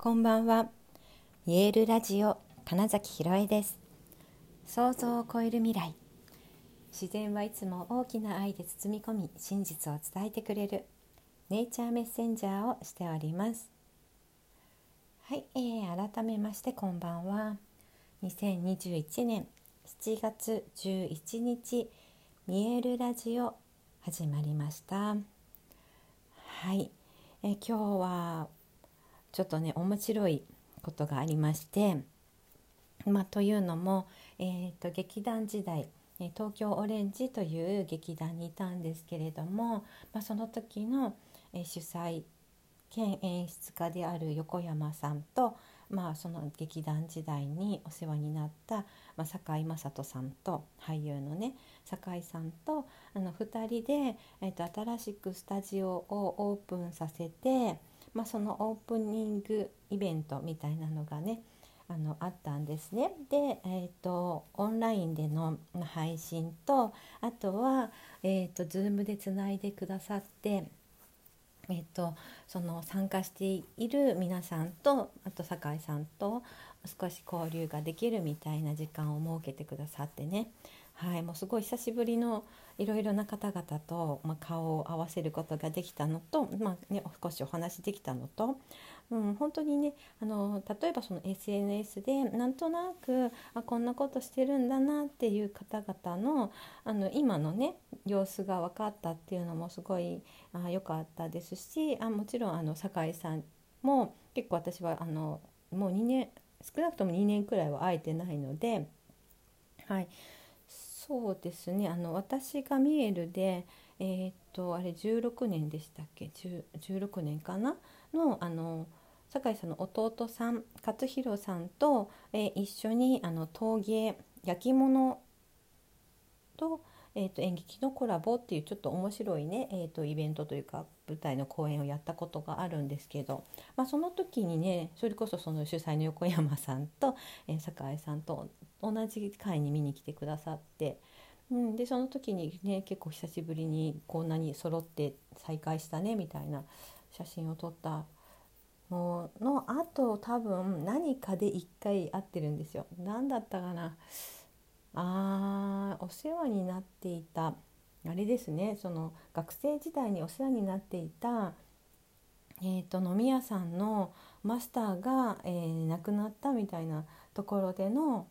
こんばんは。イエールラジオ金崎ひろえです。想像を超える未来。自然はいつも大きな愛で包み込み、真実を伝えてくれるネイチャーメッセンジャーをしております。はい、えー、改めましてこんばんは。2021年7月11日、見えるラジオ始まりました。はい、えー、今日はちょっとね面白いことがありまして、まあ、というのも、えーと、劇団時代東京オレンジという劇団にいたんですけれども、まあ、その時の主催兼演出家である横山さんと、まあ、その劇団時代にお世話になった、まあ、堺雅人さんと俳優のね堺さんとあの2人で、えーと新しくスタジオをオープンさせて。まあ、そのオープニングイベントみたいなのがねあのあったんですね。で、えーと、オンラインでの配信とあとは、えーと、Zoom でつないでくださって、えーと、その参加している皆さんとあと酒井さんと少し交流ができるみたいな時間を設けてくださってねはい、もうすごい久しぶりのいろいろな方々と、まあ、顔を合わせることができたのと、まあね、少しお話できたのと、うん、本当にねあの例えばその SNS でなんとなくあこんなことしてるんだなっていう方々のあの今のね様子が分かったっていうのもすごい良かったですしあもちろんあの酒井さんも結構私はあのもう2年少なくとも2年くらいは会えてないので。はいそうですね。あの私がミエルでえー、っとあれ16年でしたっけ？16年かな？のあの酒井さんの弟さん勝弘さんと、えー、一緒にあの陶芸焼き物と,、えーと、演劇のコラボっていうちょっと面白いね、えーと、イベントというか舞台の公演をやったことがあるんですけど、まあ、その時にねそれこそその主催の横山さんと、えー、酒井さんと同じ会に見に来てくださって、うん、でその時にね結構久しぶりにこんなに揃って再会したねみたいな写真を撮ったののあと多分何かで1回会ってるんですよ。何だったかな？あお世話になっていた。あれですねその学生時代にお世話になっていた、えーと、飲み屋さんのマスターが、えー、亡くなったみたいなところでの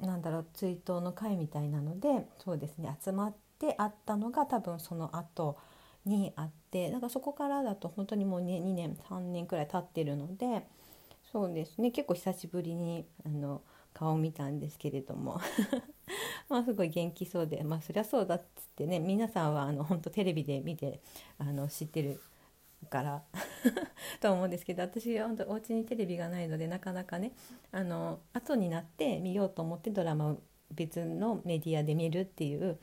なんだろう追悼の会みたいなのでそうですね集まってあったのが多分その後にあってだかそこからだと本当にもう、2年3年くらい経ってるのでそうですね結構久しぶりにあの顔を見たんですけれども。まあすごい元気そうでまあそりゃそうだっつってね皆さんはあの本当テレビで見てあの知ってるから と思うんですけど私は本当お家にテレビがないのでなかなかねあの後になって見ようと思ってドラマを別のメディアで見るっていう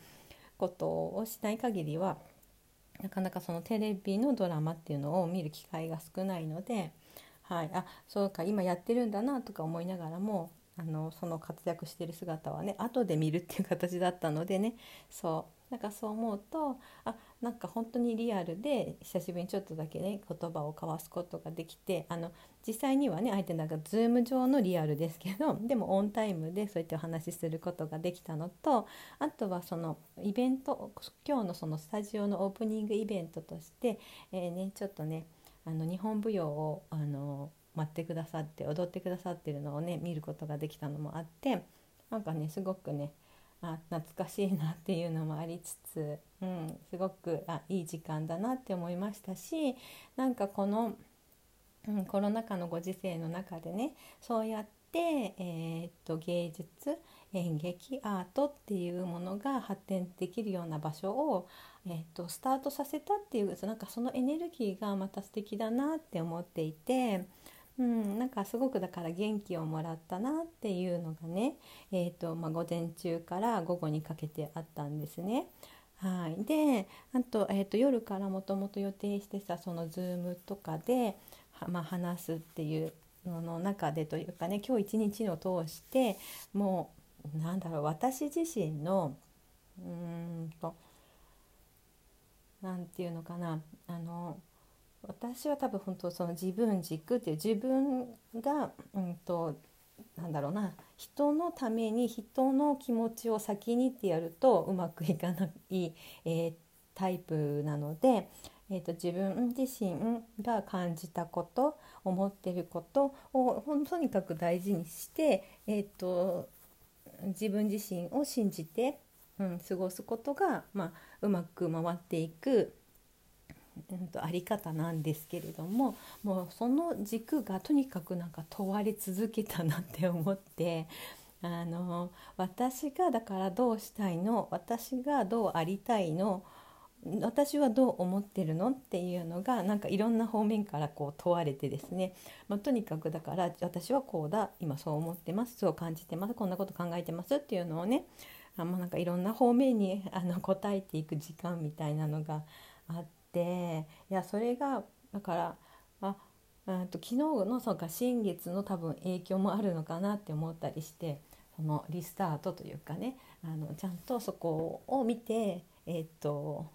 ことをしない限りはなかなかそのテレビのドラマっていうのを見る機会が少ないので、はい、あそうか今やってるんだなとか思いながらもあのその活躍してる姿はね後で見るっていう形だったのでねそう。なんかそう思うとあなんか本当にリアルで久しぶりにちょっとだけね言葉を交わすことができてあの実際にはね相手なんか Zoom 上のリアルですけど でもオンタイムでそうやってお話しすることができたのとあとはそのイベント今日のそのスタジオのオープニングイベントとして、えー、ね、ちょっとねあの日本舞踊をあの待ってくださって踊ってくださってるのをね見ることができたのもあってなんかねすごくねあ懐かしいなっていうのもありつつ、うん、すごくあいい時間だなって思いましたしなんかこの、うん、コロナ禍のご時世の中でねそうやって、えー、っと芸術演劇アートっていうものが発展できるような場所を、えー、とスタートさせたっていうなんかそのエネルギーがまた素敵だなって思っていて。うん、なんかすごくだから元気をもらったなっていうのがね、えーとまあ、午前中から午後にかけてあったんですね。はい、であと,、えーと、夜からもともと予定してさその Zoom とかで、まあ、話すっていうのの中でというかね今日一日を通してもうなんだろう私自身のうーんと何て言うのかなあの私は多分本当その自分軸っていう自分が、うんと、なんだろうな人のために人の気持ちを先にってやるとうまくいかない、えー、タイプなので、えーと、自分自身が感じたこと思ってることをとにかく大事にして、えーと、自分自身を信じて、うん、過ごすことが、まあ、うまく回っていく、うん、とあり方なんですけれどももうその軸がとにかくなんか問われ続けたなって思って。あの私がだからどうしたいの私がどうありたいの私はどう思ってるのっていうのがなんかいろんな方面からこう問われてですね、まあ、とにかくだから私はこうだ今そう思ってますそう感じてますこんなこと考えてますっていうのをねあもうなんかいろんな方面にあの答えていく時間みたいなのがあっていやそれがだからあと昨日のそうか新月の多分影響もあるのかなって思ったりしてそのリスタートというかねあのちゃんとそこを見てえっ、と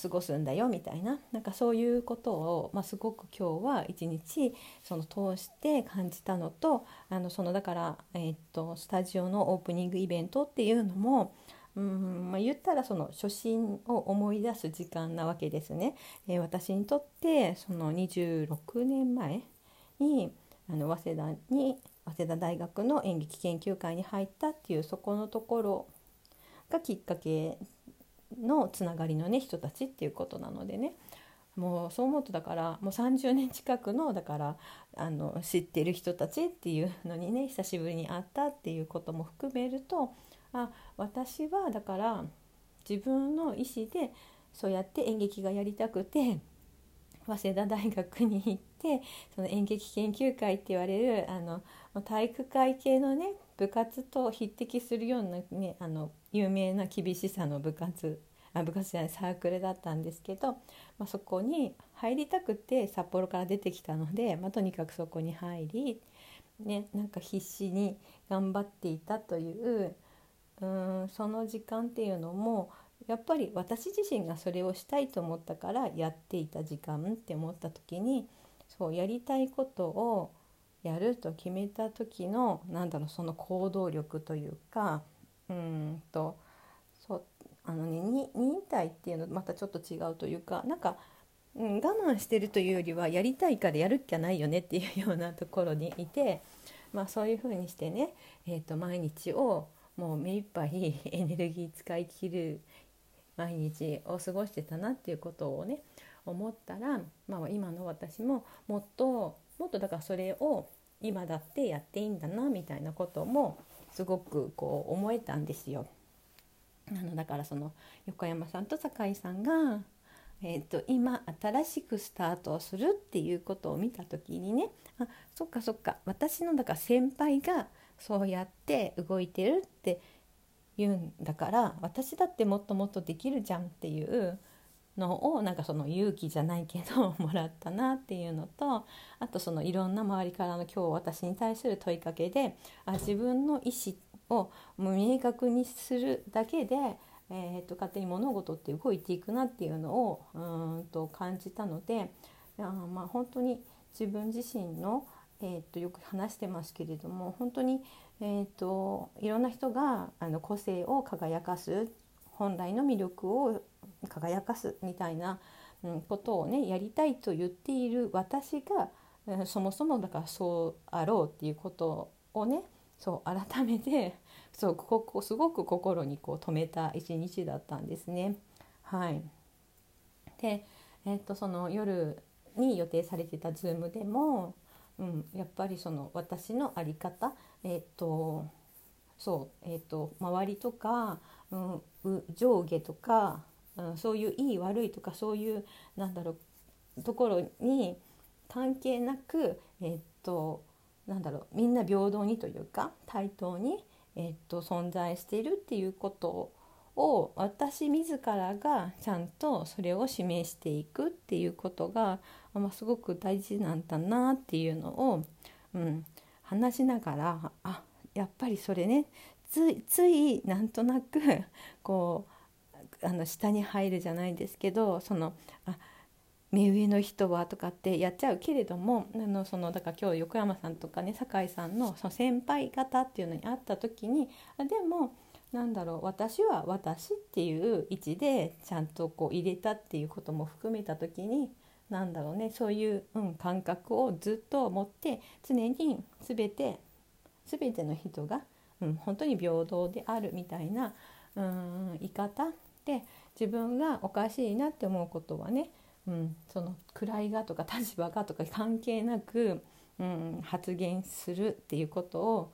過ごすんだよみたいななんかそういうことを、まあ、すごく今日は一日その通して感じたのとあのそのだから、え、っとスタジオのオープニングイベントっていうのもうんまあ、言ったらその初心を思い出す時間なわけですね。えー、私にとってその26年前にあの早稲田に早稲田大学の演劇研究会に入ったっていうそこのところがきっかけのつながりのね人たちっていうことなのでねもうそう思うとだからもう30年近くのだからあの知ってる人たちっていうのにね久しぶりに会ったっていうことも含めるとあ私はだから自分の意思でそうやって演劇がやりたくて早稲田大学に行ってその演劇研究会って言われるあの体育会系のね部活と匹敵するような、ね、あの有名な厳しさの部活あ部活じゃないサークルだったんですけど、まあ、そこに入りたくて札幌から出てきたので、まあ、とにかくそこに入り、ね、なんか必死に頑張っていたといううんその時間っていうのもやっぱり私自身がそれをしたいと思ったからやっていた時間って思った時にそうやりたいことをやると決めた時のなんだろうその行動力というかうんとそうあのね忍耐っていうのまたちょっと違うというかなんか、うん、我慢してるというよりはやりたいからやるっきゃないよねっていうようなところにいて、まあ、そういうふうにしてね、えーと、毎日をもう目いっぱい エネルギー使い切る毎日を過ごしてたなっていうことをね思ったら、まあ、今の私ももっともっとだからそれを今だってやっていいんだなみたいなこともすごくこう思えたんですよ。あのだからその横山さんと酒井さんが、えーと、今新しくスタートをするっていうことを見た時にねあそっかそっか私のだから先輩がそうやって動いてるって言うんだから私だってもっともっとできるじゃんっていうのをなんかその勇気じゃないけど もらったなっていうのとあとそのいろんな周りからの今日私に対する問いかけであ自分の意思を明確にするだけで、えーと、勝手に物事って動いていくなっていうのをうんと感じたのであまあ本当に自分自身の、えーと、よく話してますけれども本当に、えーといろんな人があの個性を輝かす本来の魅力を輝かすみたいな、うん、ことをねやりたいと言っている私が、うん、そもそもだからそうあろうっていうことをねそう改めて そうここすごく心にこう止めた一日だったんですね。はい、で、えー、っとその夜に予定されてた Zoom でも、うん、やっぱりその私の在り方、えー、っとそう、えー、っと周りとか、うん、上下とか、うん、そういういい悪いとかそういうなんだろうところに関係なく、えっとなんだろうみんな平等にというか対等に、えっと存在しているっていうことを私自らがちゃんとそれを示していくっていうことが、まあ、すごく大事なんだなっていうのを、うん、話しながらあやっぱりそれねついついなんとなくこうあの下に入るじゃないですけどそのあ目上の人はとかってやっちゃうけれどもあのそのだから今日横山さんとかね酒井さんのその先輩方っていうのに会った時にでもなんだろう私は私っていう位置でちゃんとこう入れたっていうことも含めた時になんだろうねそういう、うん、感覚をずっと持って常に全て全ての人が、うん、本当に平等であるみたいな、うん、言い方で自分がおかしいなって思うことはねうん、その位がとか立場がとか関係なく、うん、発言するっていうことを、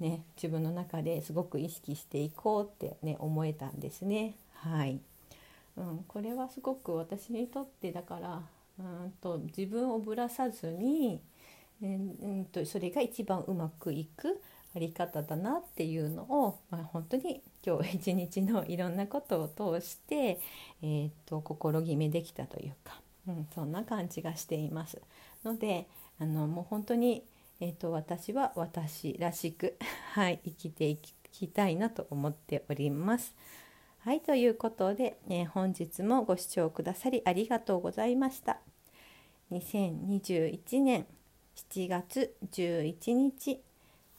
ね、自分の中ですごく意識していこうって、ね、思えたんですね。はいうん、これはすごく私にとってだからうんと自分をぶらさずに、うんとそれが一番うまくいくあり方だなっていうのを、まあ、本当に今日一日のいろんなことを通して、えーと、心決めできたというか、うん、そんな感じがしていますのであのもう本当に、えーと、私は私らしく、はい、生きていきたいなと思っております。はいということで、えー、本日もご視聴くださりありがとうございました。2021年7月11日